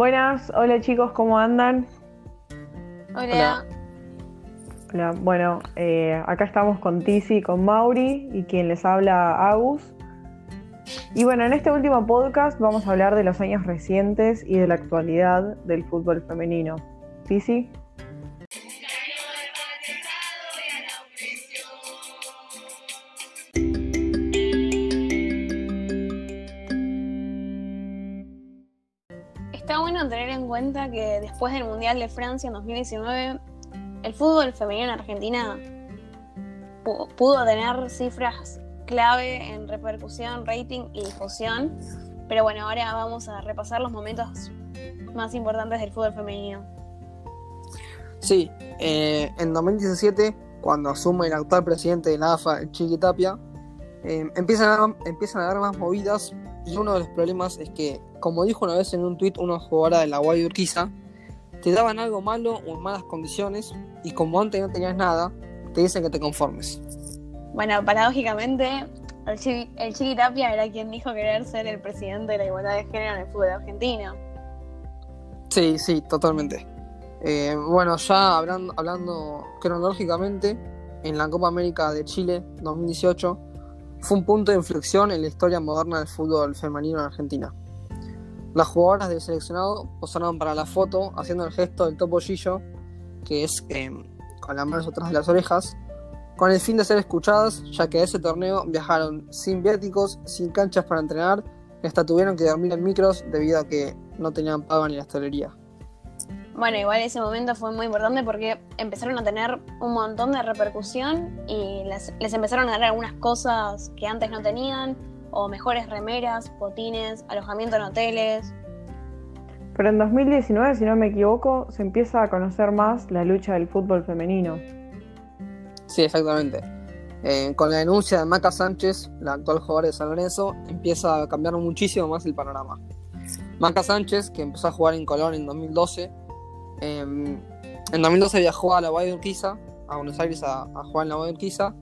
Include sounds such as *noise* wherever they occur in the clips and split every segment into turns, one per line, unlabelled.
Buenas, hola chicos, ¿cómo andan?
Hola.
Hola, bueno, eh, acá estamos con Tizi, con Mauri y quien les habla Agus. Y bueno, en este último podcast vamos a hablar de los años recientes y de la actualidad del fútbol femenino. Tizi.
Que después del Mundial de Francia en 2019, el fútbol femenino en Argentina pu- pudo tener cifras clave en repercusión, rating y difusión. Pero bueno, ahora vamos a repasar los momentos más importantes del fútbol femenino.
Sí, eh, en 2017, cuando asume el actual presidente de la AFA, Chiqui Tapia, eh, empiezan, a, empiezan a haber más movidas y uno de los problemas es que, como dijo una vez en un tuit una jugadora de la Guay Urquiza, te daban algo malo o en malas condiciones y como antes no tenías nada, te dicen que te conformes.
Bueno, paradójicamente, el Chiqui, el Chiqui Tapia era quien dijo querer ser el presidente de la igualdad de género en el fútbol argentino.
Sí, sí, totalmente. Eh, bueno, ya hablando, hablando cronológicamente, en la Copa América de Chile 2018 fue un punto de inflexión en la historia moderna del fútbol femenino en Argentina. Las jugadoras del seleccionado posaron para la foto haciendo el gesto del topollillo, que es eh, con las manos atrás de las orejas, con el fin de ser escuchadas, ya que a ese torneo viajaron sin viáticos, sin canchas para entrenar, hasta tuvieron que dormir en micros debido a que no tenían paga ni la hostelería.
Bueno, igual ese momento fue muy importante porque empezaron a tener un montón de repercusión y les, les empezaron a dar algunas cosas que antes no tenían, o mejores remeras, botines, alojamiento en hoteles.
Pero en 2019, si no me equivoco, se empieza a conocer más la lucha del fútbol femenino.
Sí, exactamente. Eh, con la denuncia de Maca Sánchez, la actual jugadora de San Lorenzo, empieza a cambiar muchísimo más el panorama. Maca Sánchez, que empezó a jugar en Colón en 2012, eh, en 2012 viajó a la Guay de Urquiza, a Buenos Aires a, a jugar en la Guay de Urquiza,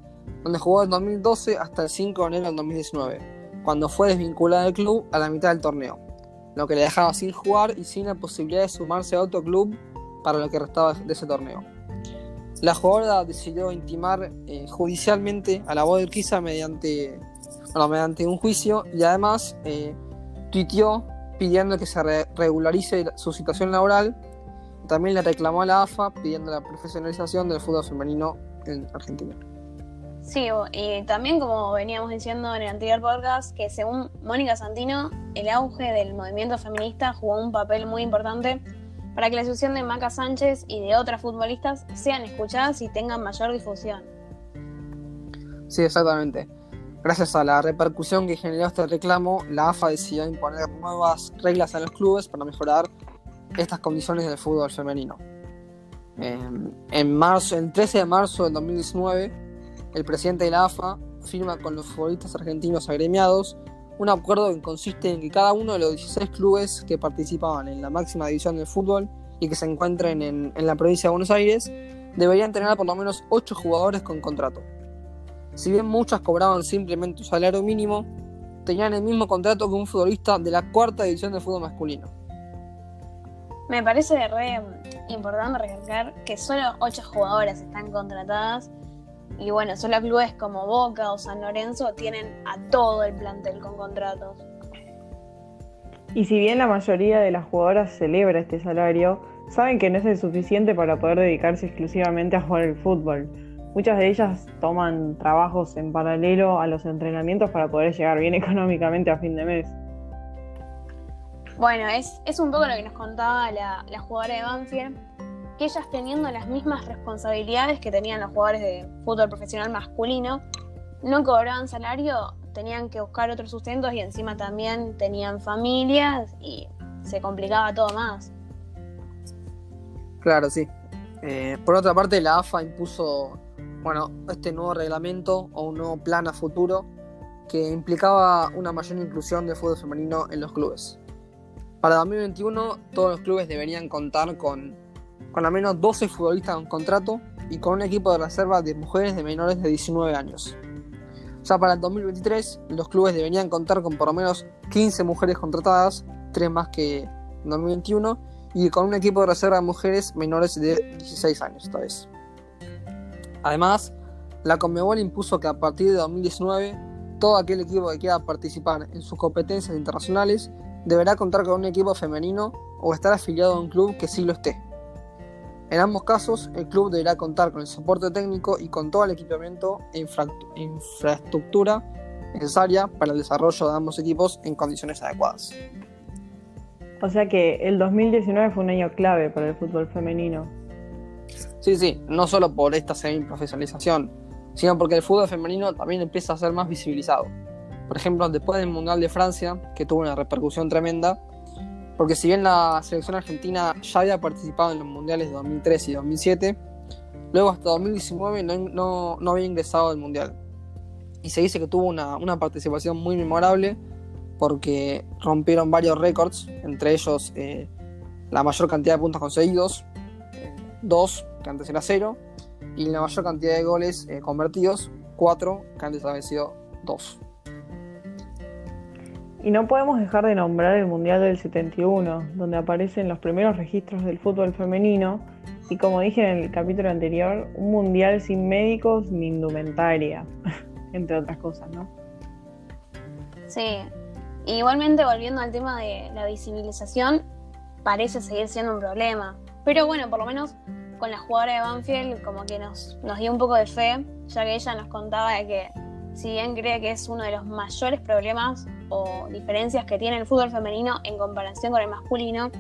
donde jugó en 2012 hasta el 5 de enero del 2019, cuando fue desvinculada del club a la mitad del torneo, lo que le dejaba sin jugar y sin la posibilidad de sumarse a otro club para lo que restaba de ese torneo. La jugadora decidió intimar eh, judicialmente a la voz de Urquiza mediante, bueno, mediante un juicio y además eh, tuiteó pidiendo que se re- regularice la- su situación laboral. También le reclamó a la AFA pidiendo la profesionalización del fútbol femenino en Argentina.
Sí, y también como veníamos diciendo en el anterior podcast, que según Mónica Santino, el auge del movimiento feminista jugó un papel muy importante para que la situación de Maca Sánchez y de otras futbolistas sean escuchadas y tengan mayor difusión.
Sí, exactamente. Gracias a la repercusión que generó este reclamo, la AFA decidió imponer nuevas reglas a los clubes para mejorar estas condiciones del fútbol femenino. Eh, en marzo, el 13 de marzo del 2019, el presidente de la AFA firma con los futbolistas argentinos agremiados un acuerdo que consiste en que cada uno de los 16 clubes que participaban en la máxima división del fútbol y que se encuentren en, en la provincia de Buenos Aires deberían tener por lo menos 8 jugadores con contrato. Si bien muchas cobraban simplemente un salario mínimo, tenían el mismo contrato que un futbolista de la cuarta división del fútbol masculino.
Me parece re importante recalcar que solo ocho jugadoras están contratadas y bueno, solo clubes como Boca o San Lorenzo tienen a todo el plantel con contratos.
Y si bien la mayoría de las jugadoras celebra este salario, saben que no es el suficiente para poder dedicarse exclusivamente a jugar el fútbol. Muchas de ellas toman trabajos en paralelo a los entrenamientos para poder llegar bien *laughs* económicamente a fin de mes.
Bueno, es, es un poco lo que nos contaba la, la jugadora de Banfield, que ellas teniendo las mismas responsabilidades que tenían los jugadores de fútbol profesional masculino, no cobraban salario, tenían que buscar otros sustentos y encima también tenían familias y se complicaba todo más.
Claro, sí. Eh, por otra parte, la AFA impuso bueno, este nuevo reglamento o un nuevo plan a futuro que implicaba una mayor inclusión del fútbol femenino en los clubes. Para 2021, todos los clubes deberían contar con, con al menos 12 futbolistas con contrato y con un equipo de reserva de mujeres de menores de 19 años. Ya para el 2023, los clubes deberían contar con por lo menos 15 mujeres contratadas, tres más que, en 2021 y con un equipo de reserva de mujeres menores de 16 años esta vez. Además, la Conmebol impuso que a partir de 2019 todo aquel equipo que quiera participar en sus competencias internacionales deberá contar con un equipo femenino o estar afiliado a un club que sí lo esté. En ambos casos, el club deberá contar con el soporte técnico y con todo el equipamiento e infraestructura necesaria para el desarrollo de ambos equipos en condiciones adecuadas.
O sea que el 2019 fue un año clave para el fútbol femenino.
Sí, sí, no solo por esta semi-profesionalización, sino porque el fútbol femenino también empieza a ser más visibilizado. Por ejemplo, después del Mundial de Francia, que tuvo una repercusión tremenda, porque si bien la selección argentina ya había participado en los Mundiales de 2003 y 2007, luego hasta 2019 no, había ingresado al Mundial. Y se dice que tuvo una, participación muy memorable porque rompieron varios récords, entre ellos eh, la mayor cantidad de puntos conseguidos, dos, que antes era cero, y la mayor cantidad de goles eh, convertidos, cuatro, que antes habían sido dos.
Y no podemos dejar de nombrar el Mundial del 71, donde aparecen los primeros registros del fútbol femenino y como dije en el capítulo anterior, un mundial sin médicos ni indumentaria, *laughs* entre otras cosas, ¿no?
Sí, igualmente volviendo al tema de la visibilización, parece seguir siendo un problema. Pero bueno, por lo menos con la jugadora de Banfield como que nos, nos dio un poco de fe, ya que ella nos contaba de que si bien cree que es uno de los mayores problemas o diferencias que tiene el fútbol femenino en comparación con el masculino,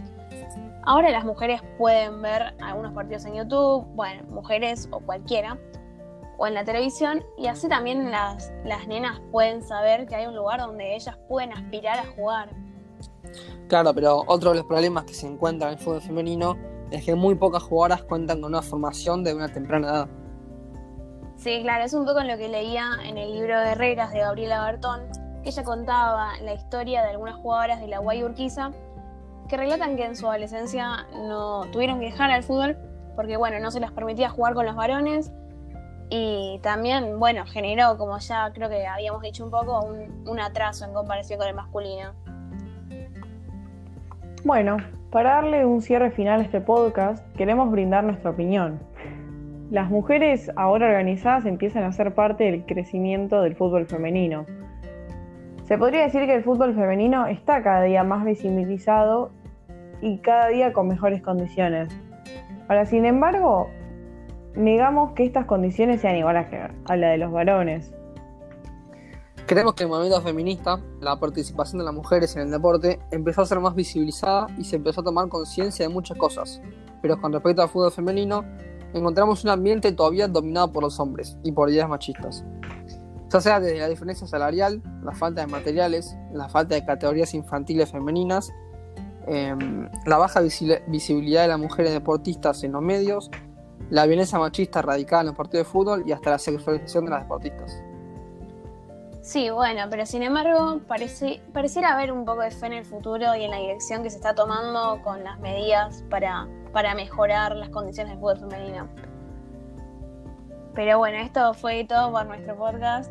ahora las mujeres pueden ver algunos partidos en YouTube, bueno, mujeres o cualquiera, o en la televisión, y así también las, las nenas pueden saber que hay un lugar donde ellas pueden aspirar a jugar.
Claro, pero otro de los problemas que se encuentra en el fútbol femenino es que muy pocas jugadoras cuentan con una formación de una temprana edad.
Sí, claro, es un poco lo que leía en el libro de Herreras de Gabriela Bertón, ella contaba la historia de algunas jugadoras de la Guay Urquiza que relatan que en su adolescencia no tuvieron que dejar al fútbol porque, bueno, no se les permitía jugar con los varones y también, bueno, generó, como ya creo que habíamos dicho un poco, un, atraso en comparación con el masculino.
Bueno, para darle un cierre final a este podcast, queremos brindar nuestra opinión. Las mujeres ahora organizadas empiezan a ser parte del crecimiento del fútbol femenino. Se podría decir que el fútbol femenino está cada día más visibilizado y cada día con mejores condiciones. Ahora, sin embargo, negamos que estas condiciones sean iguales a la de los varones.
Creemos que el movimiento feminista, la participación de las mujeres en el deporte, empezó a ser más visibilizada y se empezó a tomar conciencia de muchas cosas. Pero con respecto al fútbol femenino, encontramos un ambiente todavía dominado por los hombres y por ideas machistas. Ya sea desde la diferencia salarial, la falta de materiales, la falta de categorías infantiles femeninas, em, la baja visibilidad de las mujeres deportistas en los medios la violencia machista radicada en los partidos de fútbol y hasta la sexualización de las deportistas.
Sí, bueno, pero sin embargo parece, pareciera haber un poco de fe en el futuro y en la dirección que se está tomando con las medidas para, para mejorar las condiciones del fútbol femenino. Pero bueno, esto fue todo por nuestro podcast.